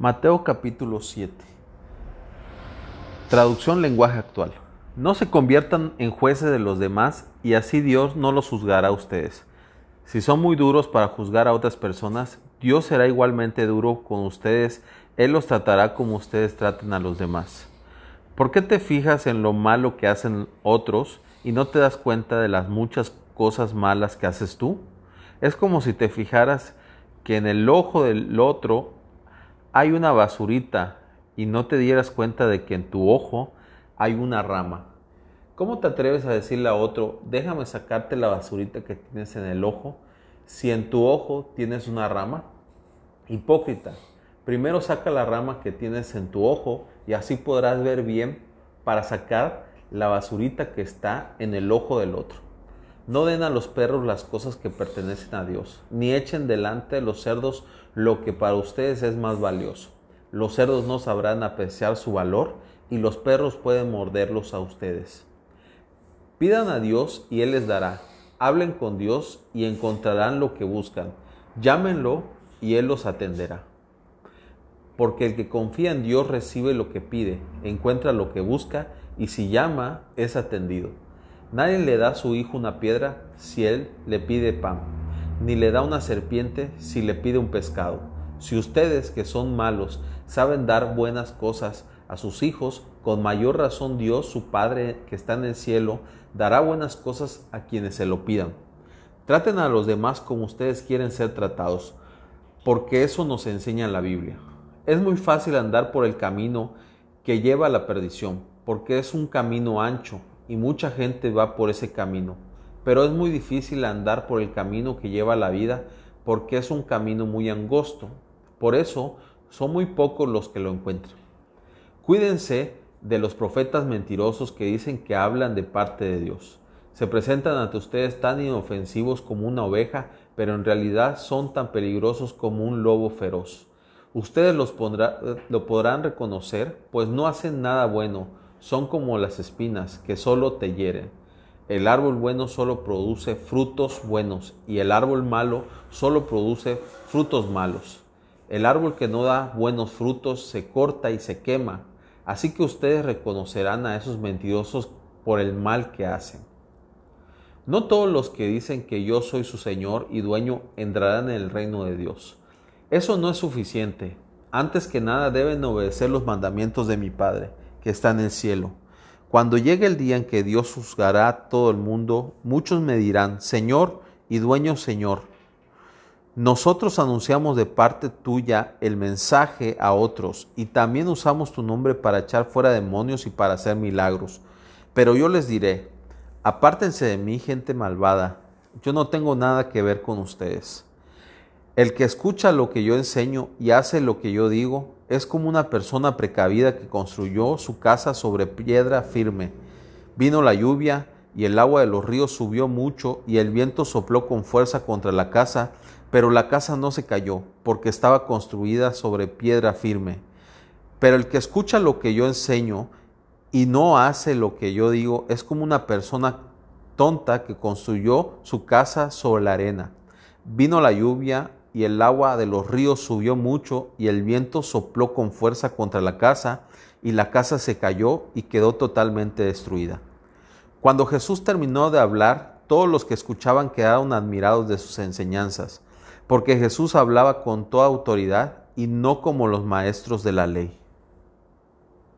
Mateo capítulo 7. Traducción lenguaje actual. No se conviertan en jueces de los demás y así Dios no los juzgará a ustedes. Si son muy duros para juzgar a otras personas, Dios será igualmente duro con ustedes. Él los tratará como ustedes traten a los demás. ¿Por qué te fijas en lo malo que hacen otros y no te das cuenta de las muchas cosas malas que haces tú? Es como si te fijaras que en el ojo del otro hay una basurita y no te dieras cuenta de que en tu ojo hay una rama. ¿Cómo te atreves a decirle a otro, déjame sacarte la basurita que tienes en el ojo, si en tu ojo tienes una rama? Hipócrita, primero saca la rama que tienes en tu ojo y así podrás ver bien para sacar la basurita que está en el ojo del otro. No den a los perros las cosas que pertenecen a Dios, ni echen delante de los cerdos lo que para ustedes es más valioso. Los cerdos no sabrán apreciar su valor y los perros pueden morderlos a ustedes. Pidan a Dios y Él les dará. Hablen con Dios y encontrarán lo que buscan. Llámenlo y Él los atenderá. Porque el que confía en Dios recibe lo que pide, encuentra lo que busca y si llama es atendido. Nadie le da a su hijo una piedra si él le pide pan, ni le da una serpiente si le pide un pescado. Si ustedes, que son malos, saben dar buenas cosas a sus hijos, con mayor razón Dios, su Padre que está en el cielo, dará buenas cosas a quienes se lo pidan. Traten a los demás como ustedes quieren ser tratados, porque eso nos enseña la Biblia. Es muy fácil andar por el camino que lleva a la perdición, porque es un camino ancho y mucha gente va por ese camino. Pero es muy difícil andar por el camino que lleva la vida porque es un camino muy angosto. Por eso son muy pocos los que lo encuentran. Cuídense de los profetas mentirosos que dicen que hablan de parte de Dios. Se presentan ante ustedes tan inofensivos como una oveja, pero en realidad son tan peligrosos como un lobo feroz. Ustedes los lo podrán reconocer, pues no hacen nada bueno, son como las espinas que solo te hieren. El árbol bueno solo produce frutos buenos y el árbol malo solo produce frutos malos. El árbol que no da buenos frutos se corta y se quema. Así que ustedes reconocerán a esos mentirosos por el mal que hacen. No todos los que dicen que yo soy su Señor y dueño entrarán en el reino de Dios. Eso no es suficiente. Antes que nada deben obedecer los mandamientos de mi Padre que está en el cielo. Cuando llegue el día en que Dios juzgará a todo el mundo, muchos me dirán, Señor y dueño Señor, nosotros anunciamos de parte tuya el mensaje a otros y también usamos tu nombre para echar fuera demonios y para hacer milagros. Pero yo les diré, apártense de mí, gente malvada, yo no tengo nada que ver con ustedes. El que escucha lo que yo enseño y hace lo que yo digo es como una persona precavida que construyó su casa sobre piedra firme. Vino la lluvia y el agua de los ríos subió mucho y el viento sopló con fuerza contra la casa, pero la casa no se cayó porque estaba construida sobre piedra firme. Pero el que escucha lo que yo enseño y no hace lo que yo digo es como una persona tonta que construyó su casa sobre la arena. Vino la lluvia y el agua de los ríos subió mucho y el viento sopló con fuerza contra la casa y la casa se cayó y quedó totalmente destruida. Cuando Jesús terminó de hablar, todos los que escuchaban quedaron admirados de sus enseñanzas, porque Jesús hablaba con toda autoridad y no como los maestros de la ley.